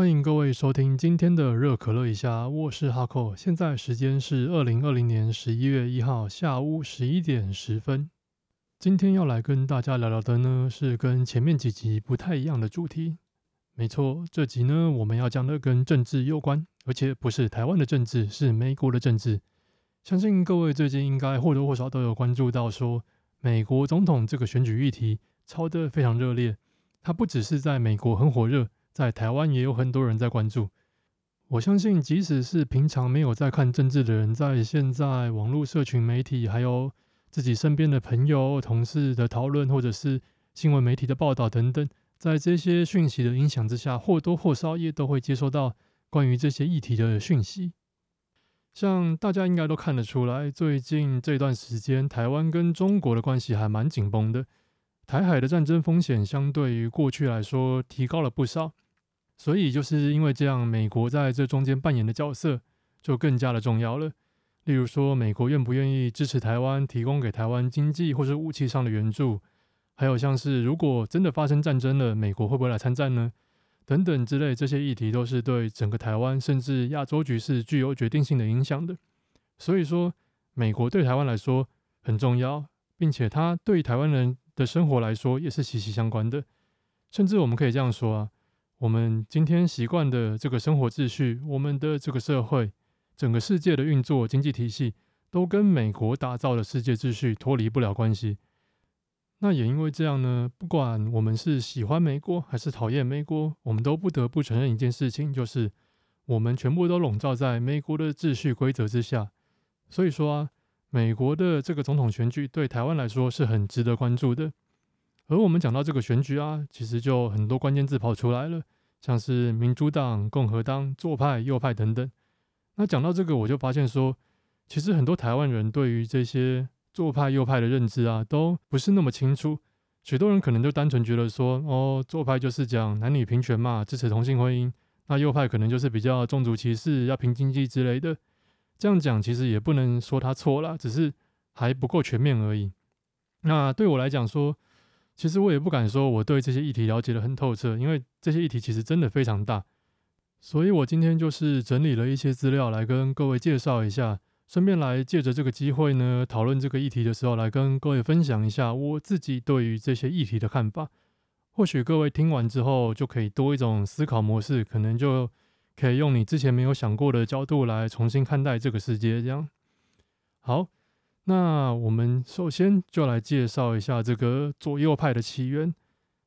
欢迎各位收听今天的热可乐一下，我是哈扣，现在时间是二零二零年十一月一号下午十一点十分。今天要来跟大家聊聊的呢，是跟前面几集不太一样的主题。没错，这集呢我们要讲的跟政治有关，而且不是台湾的政治，是美国的政治。相信各位最近应该或多或少都有关注到，说美国总统这个选举议题炒得非常热烈。它不只是在美国很火热。在台湾也有很多人在关注，我相信即使是平常没有在看政治的人，在现在网络社群媒体，还有自己身边的朋友、同事的讨论，或者是新闻媒体的报道等等，在这些讯息的影响之下，或多或少也都会接收到关于这些议题的讯息。像大家应该都看得出来，最近这段时间，台湾跟中国的关系还蛮紧绷的。台海的战争风险相对于过去来说提高了不少，所以就是因为这样，美国在这中间扮演的角色就更加的重要了。例如说，美国愿不愿意支持台湾，提供给台湾经济或是武器上的援助，还有像是如果真的发生战争了，美国会不会来参战呢？等等之类这些议题，都是对整个台湾甚至亚洲局势具有决定性的影响的。所以说，美国对台湾来说很重要，并且它对台湾人。的生活来说也是息息相关的，甚至我们可以这样说啊，我们今天习惯的这个生活秩序，我们的这个社会，整个世界的运作经济体系，都跟美国打造的世界秩序脱离不了关系。那也因为这样呢，不管我们是喜欢美国还是讨厌美国，我们都不得不承认一件事情，就是我们全部都笼罩在美国的秩序规则之下。所以说啊。美国的这个总统选举对台湾来说是很值得关注的，而我们讲到这个选举啊，其实就很多关键字跑出来了，像是民主党、共和党、左派、右派等等。那讲到这个，我就发现说，其实很多台湾人对于这些左派、右派的认知啊，都不是那么清楚。许多人可能就单纯觉得说，哦，左派就是讲男女平权嘛，支持同性婚姻；那右派可能就是比较种族歧视、要拼经济之类的。这样讲其实也不能说他错了，只是还不够全面而已。那对我来讲说，其实我也不敢说我对这些议题了解的很透彻，因为这些议题其实真的非常大。所以我今天就是整理了一些资料来跟各位介绍一下，顺便来借着这个机会呢，讨论这个议题的时候，来跟各位分享一下我自己对于这些议题的看法。或许各位听完之后，就可以多一种思考模式，可能就。可以用你之前没有想过的角度来重新看待这个世界，这样好。那我们首先就来介绍一下这个左右派的起源。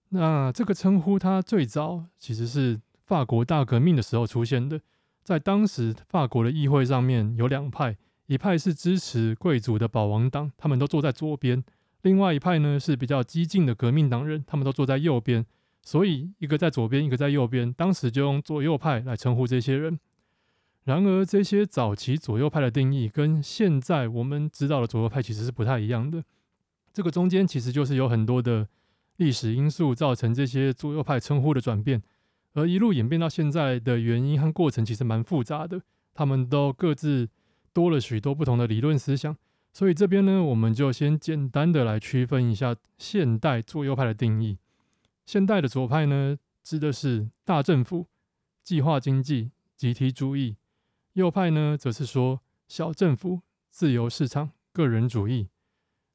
那这个称呼它最早其实是法国大革命的时候出现的。在当时法国的议会上面有两派，一派是支持贵族的保王党，他们都坐在左边；另外一派呢是比较激进的革命党人，他们都坐在右边。所以，一个在左边，一个在右边，当时就用左右派来称呼这些人。然而，这些早期左右派的定义跟现在我们知道的左右派其实是不太一样的。这个中间其实就是有很多的历史因素造成这些左右派称呼的转变，而一路演变到现在的原因和过程其实蛮复杂的。他们都各自多了许多不同的理论思想。所以这边呢，我们就先简单的来区分一下现代左右派的定义。现代的左派呢，指的是大政府、计划经济、集体主义；右派呢，则是说小政府、自由市场、个人主义。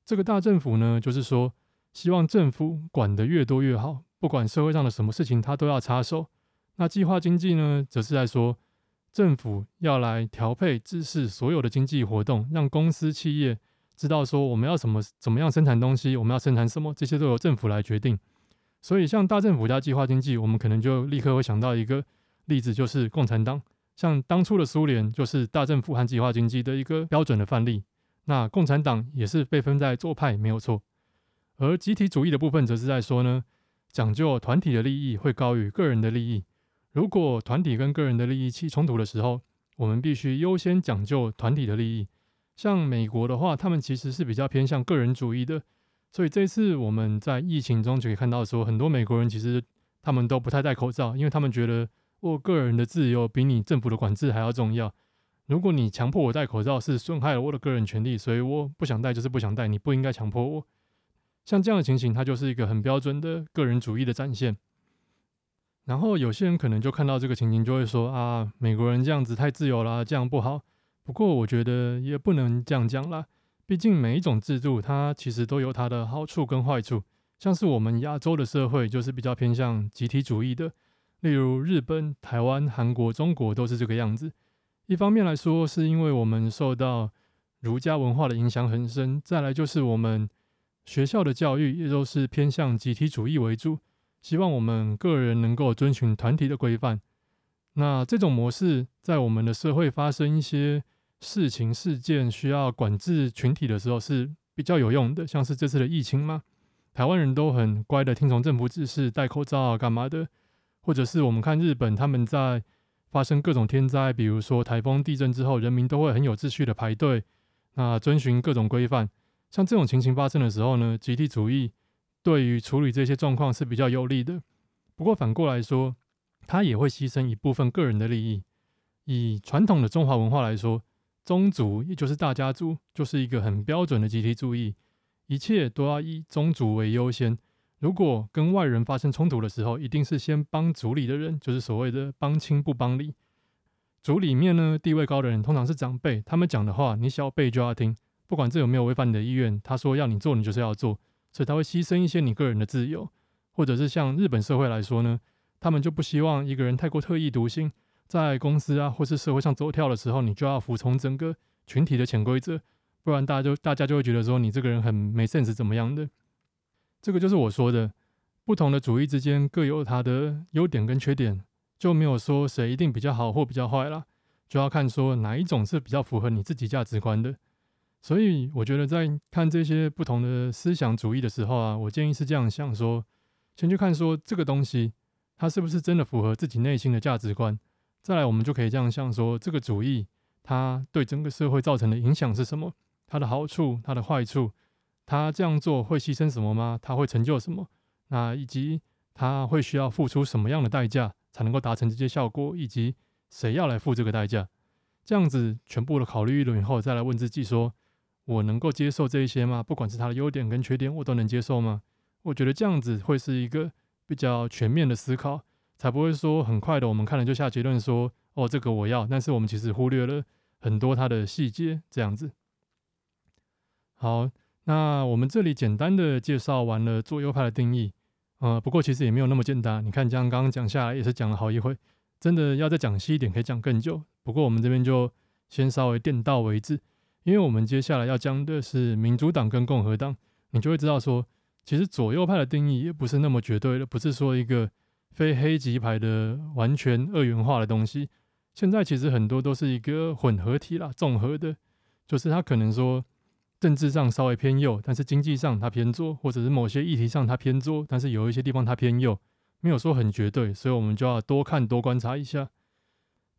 这个大政府呢，就是说希望政府管得越多越好，不管社会上的什么事情，他都要插手。那计划经济呢，则是在说政府要来调配、指示所有的经济活动，让公司企业知道说我们要什么、怎么样生产东西，我们要生产什么，这些都由政府来决定。所以，像大政府加计划经济，我们可能就立刻会想到一个例子，就是共产党。像当初的苏联，就是大政府和计划经济的一个标准的范例。那共产党也是被分在左派，没有错。而集体主义的部分，则是在说呢，讲究团体的利益会高于个人的利益。如果团体跟个人的利益起冲突的时候，我们必须优先讲究团体的利益。像美国的话，他们其实是比较偏向个人主义的。所以这次我们在疫情中就可以看到，说很多美国人其实他们都不太戴口罩，因为他们觉得我个人的自由比你政府的管制还要重要。如果你强迫我戴口罩，是损害了我的个人权利，所以我不想戴就是不想戴，你不应该强迫我。像这样的情形，它就是一个很标准的个人主义的展现。然后有些人可能就看到这个情形，就会说啊，美国人这样子太自由了，这样不好。不过我觉得也不能这样讲啦，毕竟每一种制度它其实都有它的好处跟坏处。像是我们亚洲的社会就是比较偏向集体主义的，例如日本、台湾、韩国、中国都是这个样子。一方面来说，是因为我们受到儒家文化的影响很深；再来就是我们学校的教育也都是偏向集体主义为主。希望我们个人能够遵循团体的规范。那这种模式在我们的社会发生一些事情事件需要管制群体的时候是比较有用的。像是这次的疫情嘛，台湾人都很乖的听从政府指示，戴口罩啊，干嘛的？或者是我们看日本，他们在发生各种天灾，比如说台风、地震之后，人民都会很有秩序的排队，那遵循各种规范。像这种情形发生的时候呢，集体主义。对于处理这些状况是比较有利的，不过反过来说，它也会牺牲一部分个人的利益。以传统的中华文化来说，宗族也就是大家族，就是一个很标准的集体主义，一切都要以宗族为优先。如果跟外人发生冲突的时候，一定是先帮族里的人，就是所谓的帮亲不帮理。族里面呢，地位高的人通常是长辈，他们讲的话，你小辈就要听，不管这有没有违反你的意愿，他说要你做，你就是要做。所以他会牺牲一些你个人的自由，或者是像日本社会来说呢，他们就不希望一个人太过特立独行，在公司啊或是社会上走跳的时候，你就要服从整个群体的潜规则，不然大家就大家就会觉得说你这个人很没 sense 怎么样的。这个就是我说的，不同的主义之间各有它的优点跟缺点，就没有说谁一定比较好或比较坏啦，就要看说哪一种是比较符合你自己价值观的。所以我觉得在看这些不同的思想主义的时候啊，我建议是这样想说：先去看说这个东西它是不是真的符合自己内心的价值观，再来我们就可以这样想说这个主义它对整个社会造成的影响是什么，它的好处、它的坏处，它这样做会牺牲什么吗？它会成就什么？那以及它会需要付出什么样的代价才能够达成这些效果，以及谁要来付这个代价？这样子全部的考虑一轮以后，再来问自己说。我能够接受这一些吗？不管是它的优点跟缺点，我都能接受吗？我觉得这样子会是一个比较全面的思考，才不会说很快的我们看了就下结论说，哦，这个我要，但是我们其实忽略了很多它的细节。这样子。好，那我们这里简单的介绍完了左右派的定义，呃，不过其实也没有那么简单。你看，这样刚刚讲下来也是讲了好一会，真的要再讲细一点，可以讲更久。不过我们这边就先稍微点到为止。因为我们接下来要讲的是民主党跟共和党，你就会知道说，其实左右派的定义也不是那么绝对的，不是说一个非黑即白的完全二元化的东西。现在其实很多都是一个混合体啦，综合的，就是他可能说政治上稍微偏右，但是经济上他偏左，或者是某些议题上他偏左，但是有一些地方他偏右，没有说很绝对，所以我们就要多看多观察一下。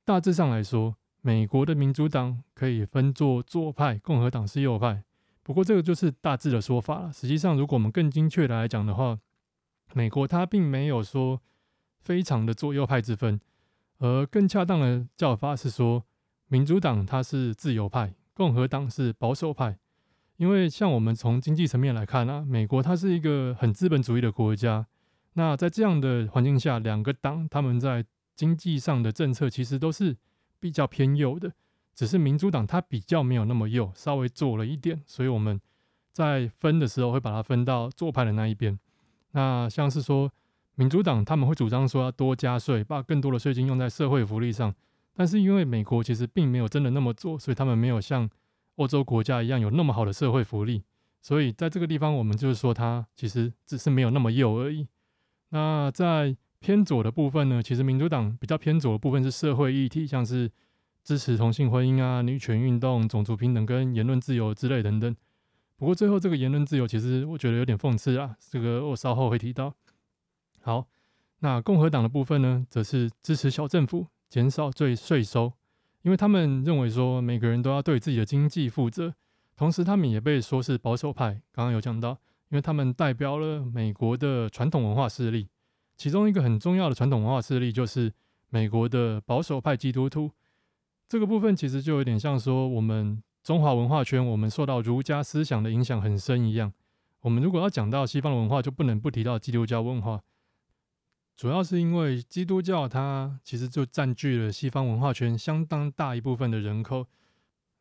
大致上来说。美国的民主党可以分作左派，共和党是右派。不过这个就是大致的说法了。实际上，如果我们更精确的来讲的话，美国它并没有说非常的左右派之分，而更恰当的叫法是说，民主党它是自由派，共和党是保守派。因为像我们从经济层面来看啊，美国它是一个很资本主义的国家。那在这样的环境下，两个党他们在经济上的政策其实都是。比较偏右的，只是民主党它比较没有那么右，稍微左了一点，所以我们在分的时候会把它分到左派的那一边。那像是说民主党他们会主张说要多加税，把更多的税金用在社会福利上，但是因为美国其实并没有真的那么做，所以他们没有像欧洲国家一样有那么好的社会福利，所以在这个地方我们就是说它其实只是没有那么右而已。那在偏左的部分呢，其实民主党比较偏左的部分是社会议题，像是支持同性婚姻啊、女权运动、种族平等跟言论自由之类等等。不过最后这个言论自由，其实我觉得有点讽刺啊，这个我稍后会提到。好，那共和党的部分呢，则是支持小政府，减少税税收，因为他们认为说每个人都要对自己的经济负责，同时他们也被说是保守派。刚刚有讲到，因为他们代表了美国的传统文化势力。其中一个很重要的传统文化势力就是美国的保守派基督徒，这个部分其实就有点像说我们中华文化圈，我们受到儒家思想的影响很深一样。我们如果要讲到西方的文化，就不能不提到基督教文化。主要是因为基督教它其实就占据了西方文化圈相当大一部分的人口，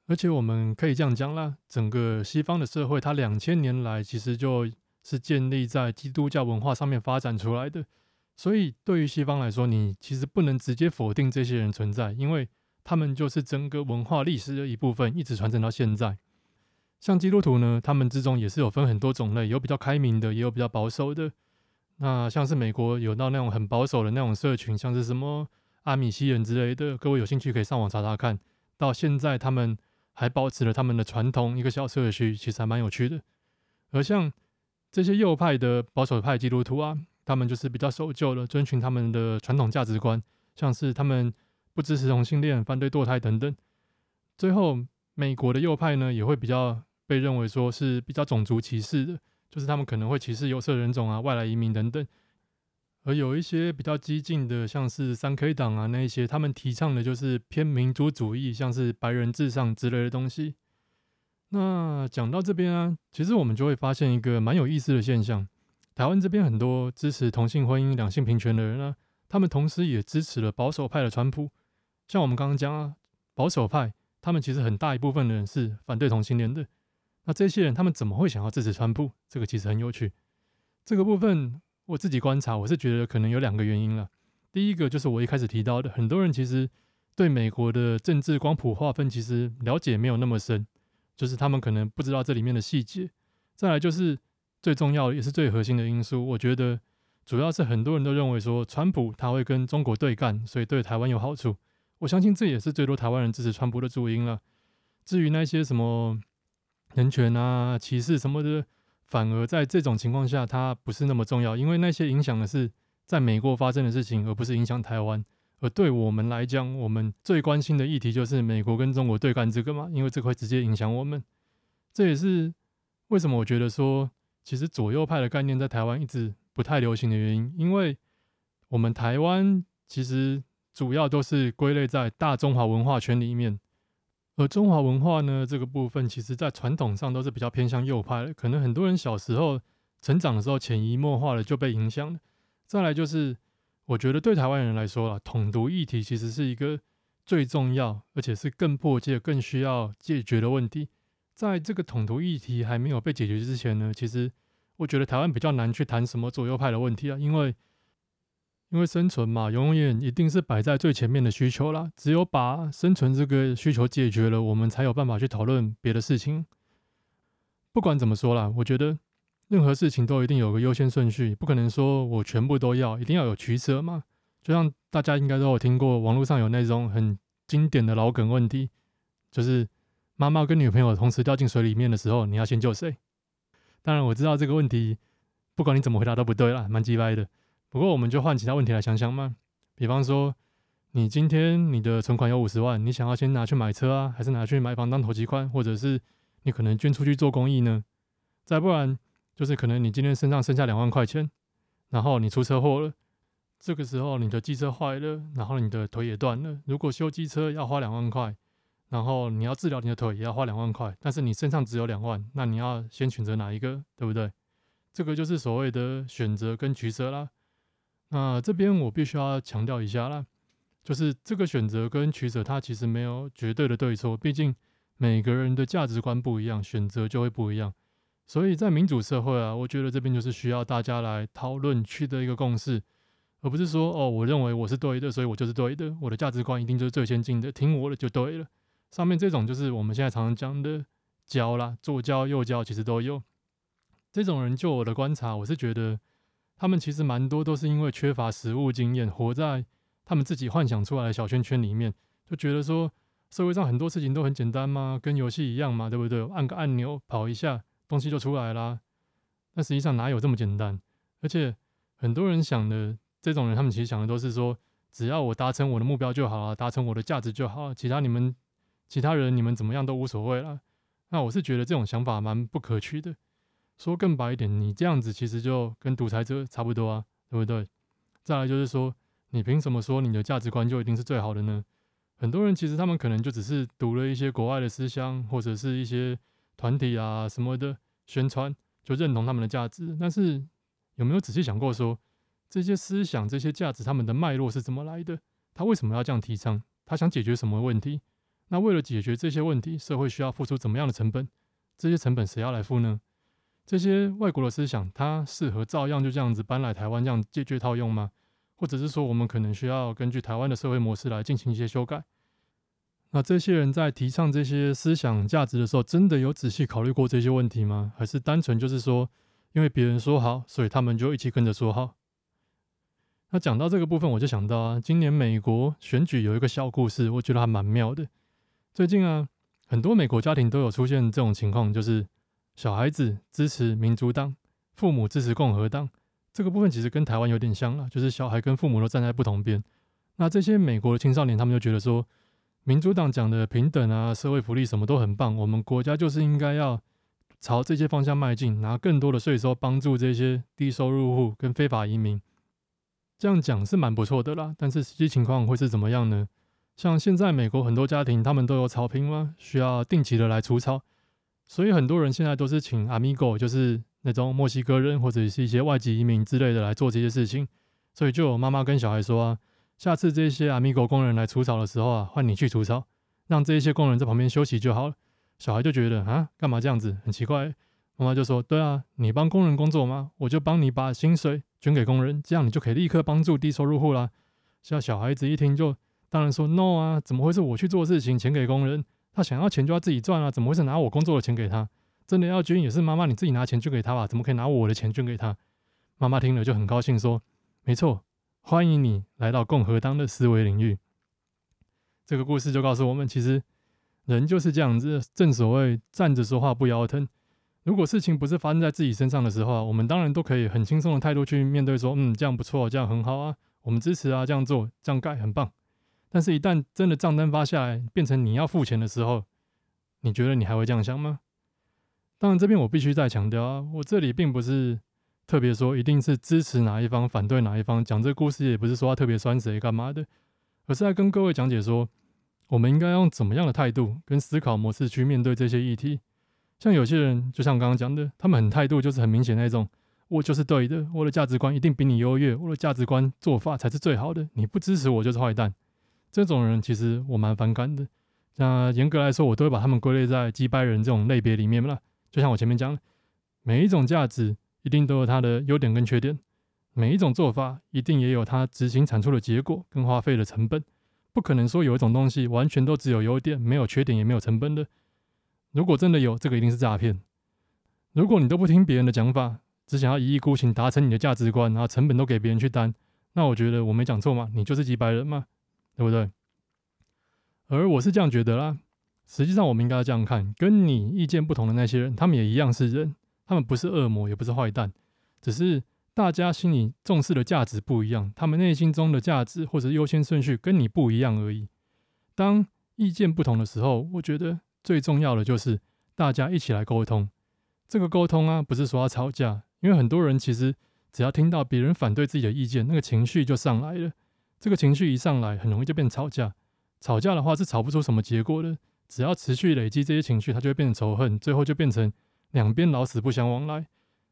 而且我们可以这样讲啦，整个西方的社会它两千年来其实就是建立在基督教文化上面发展出来的，所以对于西方来说，你其实不能直接否定这些人存在，因为他们就是整个文化历史的一部分，一直传承到现在。像基督徒呢，他们之中也是有分很多种类，有比较开明的，也有比较保守的。那像是美国有到那种很保守的那种社群，像是什么阿米西人之类的，各位有兴趣可以上网查查看。到现在他们还保持了他们的传统一个小社区，其实还蛮有趣的。而像这些右派的保守派基督徒啊，他们就是比较守旧的，遵循他们的传统价值观，像是他们不支持同性恋、反对堕胎等等。最后，美国的右派呢，也会比较。被认为说是比较种族歧视的，就是他们可能会歧视有色人种啊、外来移民等等。而有一些比较激进的，像是三 K 党啊那一些，他们提倡的就是偏民族主义，像是白人至上之类的东西。那讲到这边啊，其实我们就会发现一个蛮有意思的现象：台湾这边很多支持同性婚姻、两性平权的人啊，他们同时也支持了保守派的川普。像我们刚刚讲啊，保守派他们其实很大一部分的人是反对同性恋的。那这些人他们怎么会想要支持川普？这个其实很有趣。这个部分我自己观察，我是觉得可能有两个原因了。第一个就是我一开始提到的，很多人其实对美国的政治光谱划分其实了解没有那么深，就是他们可能不知道这里面的细节。再来就是最重要也是最核心的因素，我觉得主要是很多人都认为说川普他会跟中国对干，所以对台湾有好处。我相信这也是最多台湾人支持川普的主因了。至于那些什么，人权啊，歧视什么的，反而在这种情况下，它不是那么重要，因为那些影响的是在美国发生的事情，而不是影响台湾。而对我们来讲，我们最关心的议题就是美国跟中国对干这个嘛，因为这会直接影响我们。这也是为什么我觉得说，其实左右派的概念在台湾一直不太流行的原因，因为我们台湾其实主要都是归类在大中华文化圈里面。而中华文化呢，这个部分其实在传统上都是比较偏向右派的，可能很多人小时候成长的时候潜移默化的就被影响了。再来就是，我觉得对台湾人来说啊，统独议题其实是一个最重要，而且是更迫切、更需要解决的问题。在这个统独议题还没有被解决之前呢，其实我觉得台湾比较难去谈什么左右派的问题啊，因为。因为生存嘛，永远一定是摆在最前面的需求啦。只有把生存这个需求解决了，我们才有办法去讨论别的事情。不管怎么说啦，我觉得任何事情都一定有个优先顺序，不可能说我全部都要，一定要有取舍嘛。就像大家应该都有听过，网络上有那种很经典的老梗问题，就是妈妈跟女朋友同时掉进水里面的时候，你要先救谁？当然我知道这个问题，不管你怎么回答都不对啦，蛮鸡掰的。不过，我们就换其他问题来想想嘛。比方说，你今天你的存款有五十万，你想要先拿去买车啊，还是拿去买房当投机款，或者是你可能捐出去做公益呢？再不然，就是可能你今天身上剩下两万块钱，然后你出车祸了，这个时候你的机车坏了，然后你的腿也断了。如果修机车要花两万块，然后你要治疗你的腿也要花两万块，但是你身上只有两万，那你要先选择哪一个，对不对？这个就是所谓的选择跟取舍啦。那这边我必须要强调一下啦，就是这个选择跟取舍，它其实没有绝对的对错，毕竟每个人的价值观不一样，选择就会不一样。所以在民主社会啊，我觉得这边就是需要大家来讨论，取得一个共识，而不是说哦，我认为我是对的，所以我就是对的，我的价值观一定就是最先进的，听我的就对了。上面这种就是我们现在常常讲的教啦，左教右教其实都有。这种人，就我的观察，我是觉得。他们其实蛮多都是因为缺乏实物经验，活在他们自己幻想出来的小圈圈里面，就觉得说社会上很多事情都很简单嘛，跟游戏一样嘛，对不对？按个按钮跑一下，东西就出来啦。但实际上哪有这么简单？而且很多人想的这种人，他们其实想的都是说，只要我达成我的目标就好了，达成我的价值就好，其他你们其他人你们怎么样都无所谓了。那我是觉得这种想法蛮不可取的。说更白一点，你这样子其实就跟独裁者差不多啊，对不对？再来就是说，你凭什么说你的价值观就一定是最好的呢？很多人其实他们可能就只是读了一些国外的思想，或者是一些团体啊什么的宣传，就认同他们的价值。但是有没有仔细想过说，这些思想、这些价值，他们的脉络是怎么来的？他为什么要这样提倡？他想解决什么问题？那为了解决这些问题，社会需要付出怎么样的成本？这些成本谁要来付呢？这些外国的思想，它适合照样就这样子搬来台湾这样借据套用吗？或者是说，我们可能需要根据台湾的社会模式来进行一些修改？那这些人在提倡这些思想价值的时候，真的有仔细考虑过这些问题吗？还是单纯就是说，因为别人说好，所以他们就一起跟着说好？那讲到这个部分，我就想到啊，今年美国选举有一个小故事，我觉得还蛮妙的。最近啊，很多美国家庭都有出现这种情况，就是小孩子支持民主党，父母支持共和党。这个部分其实跟台湾有点像了，就是小孩跟父母都站在不同边。那这些美国的青少年，他们就觉得说，民主党讲的平等啊、社会福利什么都很棒，我们国家就是应该要朝这些方向迈进，拿更多的税收帮助这些低收入户跟非法移民。这样讲是蛮不错的啦，但是实际情况会是怎么样呢？像现在美国很多家庭，他们都有草坪吗？需要定期的来除草，所以很多人现在都是请 Amigo，就是那种墨西哥人或者是一些外籍移民之类的来做这些事情。所以就有妈妈跟小孩说啊，下次这些 Amigo 工人来除草的时候啊，换你去除草，让这些工人在旁边休息就好了。小孩就觉得啊，干嘛这样子？很奇怪。妈妈就说：对啊，你帮工人工作吗？我就帮你把薪水。捐给工人，这样你就可以立刻帮助低收入户啦。像小孩子一听就当然说 no 啊，怎么会是我去做事情，钱给工人？他想要钱就要自己赚啊，怎么会是拿我工作的钱给他？真的要捐也是妈妈你自己拿钱捐给他吧？怎么可以拿我的钱捐给他？妈妈听了就很高兴说：没错，欢迎你来到共和党的思维领域。这个故事就告诉我们，其实人就是这样子，正所谓站着说话不腰疼。如果事情不是发生在自己身上的时候啊，我们当然都可以很轻松的态度去面对，说，嗯，这样不错，这样很好啊，我们支持啊，这样做，这样盖很棒。但是，一旦真的账单发下来，变成你要付钱的时候，你觉得你还会这样想吗？当然，这边我必须再强调啊，我这里并不是特别说一定是支持哪一方，反对哪一方，讲这个故事也不是说要特别酸谁干嘛的，而是在跟各位讲解说，我们应该用怎么样的态度跟思考模式去面对这些议题。像有些人，就像刚刚讲的，他们很态度就是很明显那种，我就是对的，我的价值观一定比你优越，我的价值观做法才是最好的，你不支持我就是坏蛋。这种人其实我蛮反感的。那严格来说，我都会把他们归类在击败人这种类别里面了。就像我前面讲的，每一种价值一定都有它的优点跟缺点，每一种做法一定也有它执行产出的结果跟花费的成本，不可能说有一种东西完全都只有优点，没有缺点也没有成本的。如果真的有这个，一定是诈骗。如果你都不听别人的讲法，只想要一意孤行达成你的价值观，然后成本都给别人去担，那我觉得我没讲错嘛，你就是几百人嘛，对不对？而我是这样觉得啦。实际上，我们应该要这样看：跟你意见不同的那些人，他们也一样是人，他们不是恶魔，也不是坏蛋，只是大家心里重视的价值不一样，他们内心中的价值或者优先顺序跟你不一样而已。当意见不同的时候，我觉得。最重要的就是大家一起来沟通。这个沟通啊，不是说要吵架，因为很多人其实只要听到别人反对自己的意见，那个情绪就上来了。这个情绪一上来，很容易就变吵架。吵架的话是吵不出什么结果的。只要持续累积这些情绪，它就会变成仇恨，最后就变成两边老死不相往来。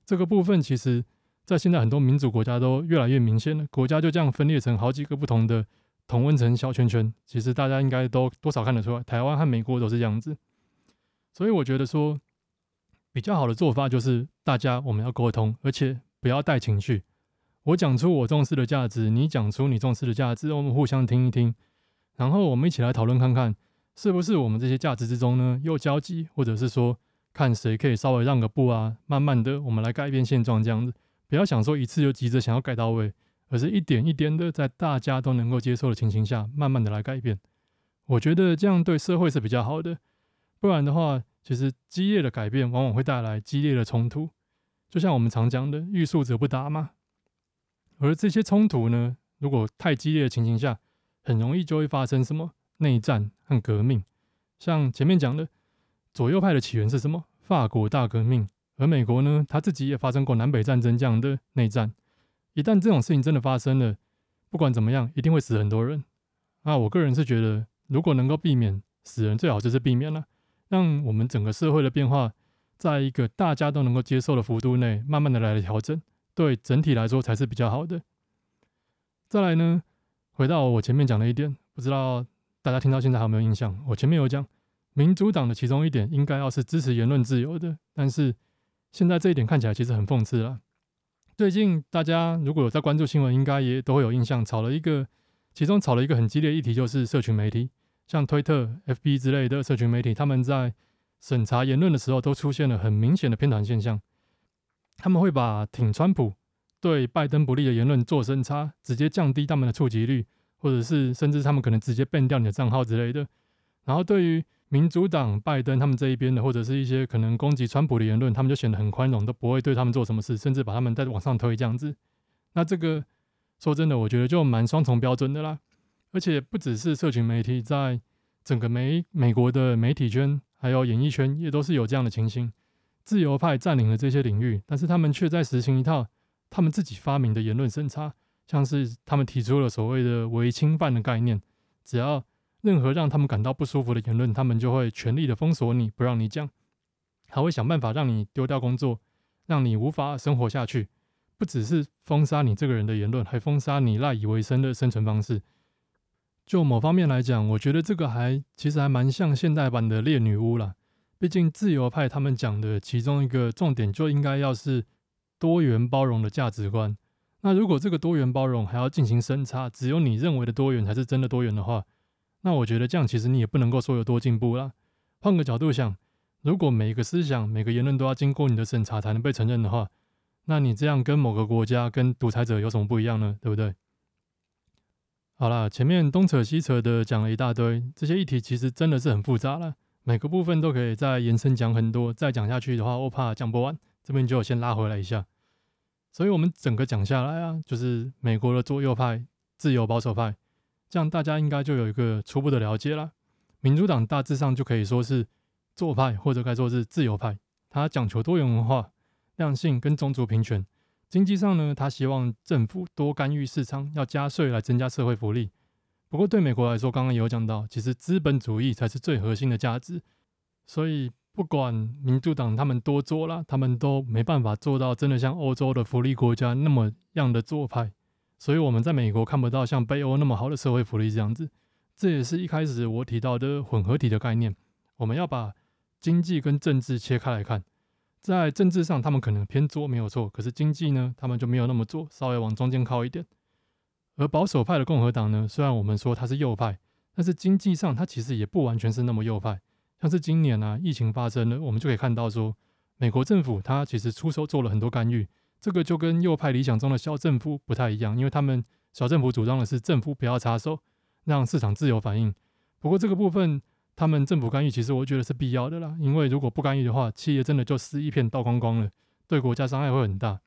这个部分其实，在现在很多民主国家都越来越明显了。国家就这样分裂成好几个不同的同温层小圈圈。其实大家应该都多少看得出来，台湾和美国都是这样子。所以我觉得说，比较好的做法就是大家我们要沟通，而且不要带情绪。我讲出我重视的价值，你讲出你重视的价值，我们互相听一听，然后我们一起来讨论看看，是不是我们这些价值之中呢有交集，或者是说看谁可以稍微让个步啊，慢慢的我们来改变现状这样子。不要想说一次就急着想要改到位，而是一点一点的在大家都能够接受的情形下，慢慢的来改变。我觉得这样对社会是比较好的。不然的话，其实激烈的改变往往会带来激烈的冲突，就像我们常讲的“欲速则不达”嘛。而这些冲突呢，如果太激烈的情形下，很容易就会发生什么内战和革命。像前面讲的，左右派的起源是什么？法国大革命。而美国呢，他自己也发生过南北战争这样的内战。一旦这种事情真的发生了，不管怎么样，一定会死很多人。那我个人是觉得，如果能够避免死人，最好就是避免了。让我们整个社会的变化，在一个大家都能够接受的幅度内，慢慢的来调整，对整体来说才是比较好的。再来呢，回到我前面讲的一点，不知道大家听到现在还有没有印象？我前面有讲，民主党的其中一点应该要是支持言论自由的，但是现在这一点看起来其实很讽刺了。最近大家如果有在关注新闻，应该也都会有印象，炒了一个，其中炒了一个很激烈议题，就是社群媒体，像推特、FB 之类的社群媒体，他们在审查言论的时候，都出现了很明显的偏袒现象。他们会把挺川普、对拜登不利的言论做审查，直接降低他们的触及率，或者是甚至他们可能直接 ban 掉你的账号之类的。然后对于民主党拜登他们这一边的，或者是一些可能攻击川普的言论，他们就显得很宽容，都不会对他们做什么事，甚至把他们再往上推这样子。那这个说真的，我觉得就蛮双重标准的啦。而且不只是社群媒体，在整个美美国的媒体圈还有演艺圈，也都是有这样的情形。自由派占领了这些领域，但是他们却在实行一套他们自己发明的言论审查，像是他们提出了所谓的“违侵犯”的概念，只要。任何让他们感到不舒服的言论，他们就会全力的封锁你，不让你讲，还会想办法让你丢掉工作，让你无法生活下去。不只是封杀你这个人的言论，还封杀你赖以为生的生存方式。就某方面来讲，我觉得这个还其实还蛮像现代版的猎女巫啦。毕竟自由派他们讲的其中一个重点，就应该要是多元包容的价值观。那如果这个多元包容还要进行审查，只有你认为的多元才是真的多元的话，那我觉得这样其实你也不能够说有多进步啦。换个角度想，如果每一个思想、每个言论都要经过你的审查才能被承认的话，那你这样跟某个国家、跟独裁者有什么不一样呢？对不对？好啦，前面东扯西扯的讲了一大堆，这些议题其实真的是很复杂了，每个部分都可以再延伸讲很多。再讲下去的话，我怕讲不完，这边就先拉回来一下。所以我们整个讲下来啊，就是美国的左右派、自由保守派。这样大家应该就有一个初步的了解了。民主党大致上就可以说是左派，或者该说是自由派。他讲求多元文化、量性跟种族平权。经济上呢，他希望政府多干预市场，要加税来增加社会福利。不过对美国来说，刚刚有讲到，其实资本主义才是最核心的价值。所以不管民主党他们多做了，他们都没办法做到真的像欧洲的福利国家那么样的做派。所以我们在美国看不到像北欧那么好的社会福利这样子，这也是一开始我提到的混合体的概念。我们要把经济跟政治切开来看，在政治上他们可能偏左没有错，可是经济呢，他们就没有那么左，稍微往中间靠一点。而保守派的共和党呢，虽然我们说它是右派，但是经济上它其实也不完全是那么右派。像是今年啊，疫情发生了，我们就可以看到说，美国政府它其实出手做了很多干预。这个就跟右派理想中的小政府不太一样，因为他们小政府主张的是政府不要插手，让市场自由反应。不过这个部分，他们政府干预其实我觉得是必要的啦，因为如果不干预的话，企业真的就死一片倒光光了，对国家伤害会很大。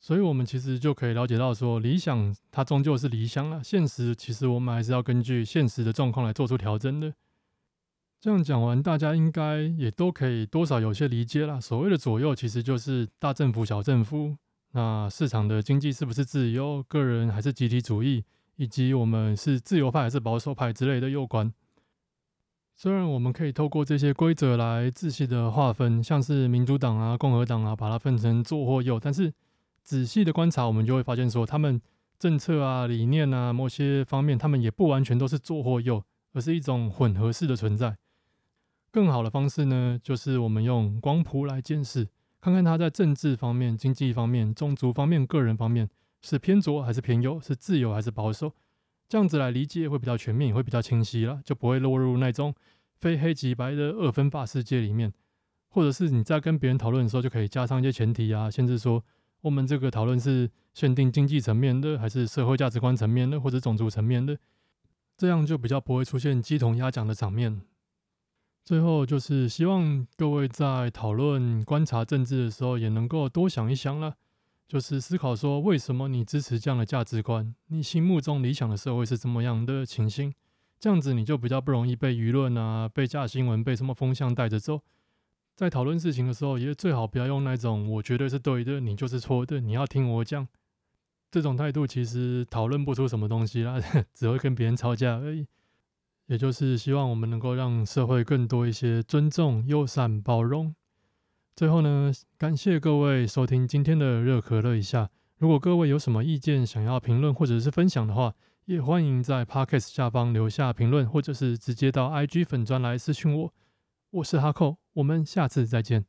所以我们其实就可以了解到，说理想它终究是理想了，现实其实我们还是要根据现实的状况来做出调整的。这样讲完，大家应该也都可以多少有些理解了。所谓的左右，其实就是大政府、小政府。那市场的经济是不是自由？个人还是集体主义？以及我们是自由派还是保守派之类的有关。虽然我们可以透过这些规则来仔细的划分，像是民主党啊、共和党啊，把它分成左或右，但是仔细的观察，我们就会发现说，他们政策啊、理念啊，某些方面，他们也不完全都是左或右，而是一种混合式的存在。更好的方式呢，就是我们用光谱来检视，看看他在政治方面、经济方面、种族方面、个人方面是偏左还是偏右，是自由还是保守，这样子来理解会比较全面，也会比较清晰了，就不会落入那种非黑即白的二分法世界里面。或者是你在跟别人讨论的时候，就可以加上一些前提啊，甚至说我们这个讨论是限定经济层面的，还是社会价值观层面的，或者种族层面的，这样就比较不会出现鸡同鸭讲的场面。最后就是希望各位在讨论观察政治的时候，也能够多想一想了，就是思考说为什么你支持这样的价值观，你心目中理想的社会是怎么样的情形，这样子你就比较不容易被舆论啊、被假新闻、被什么风向带着走。在讨论事情的时候，也最好不要用那种我绝对是对的，你就是错的，你要听我讲这种态度，其实讨论不出什么东西啦，只会跟别人吵架而已。也就是希望我们能够让社会更多一些尊重、友善、包容。最后呢，感谢各位收听今天的热可乐一下。如果各位有什么意见想要评论或者是分享的话，也欢迎在 Podcast 下方留下评论，或者是直接到 IG 粉专来私讯我。我是哈扣，我们下次再见。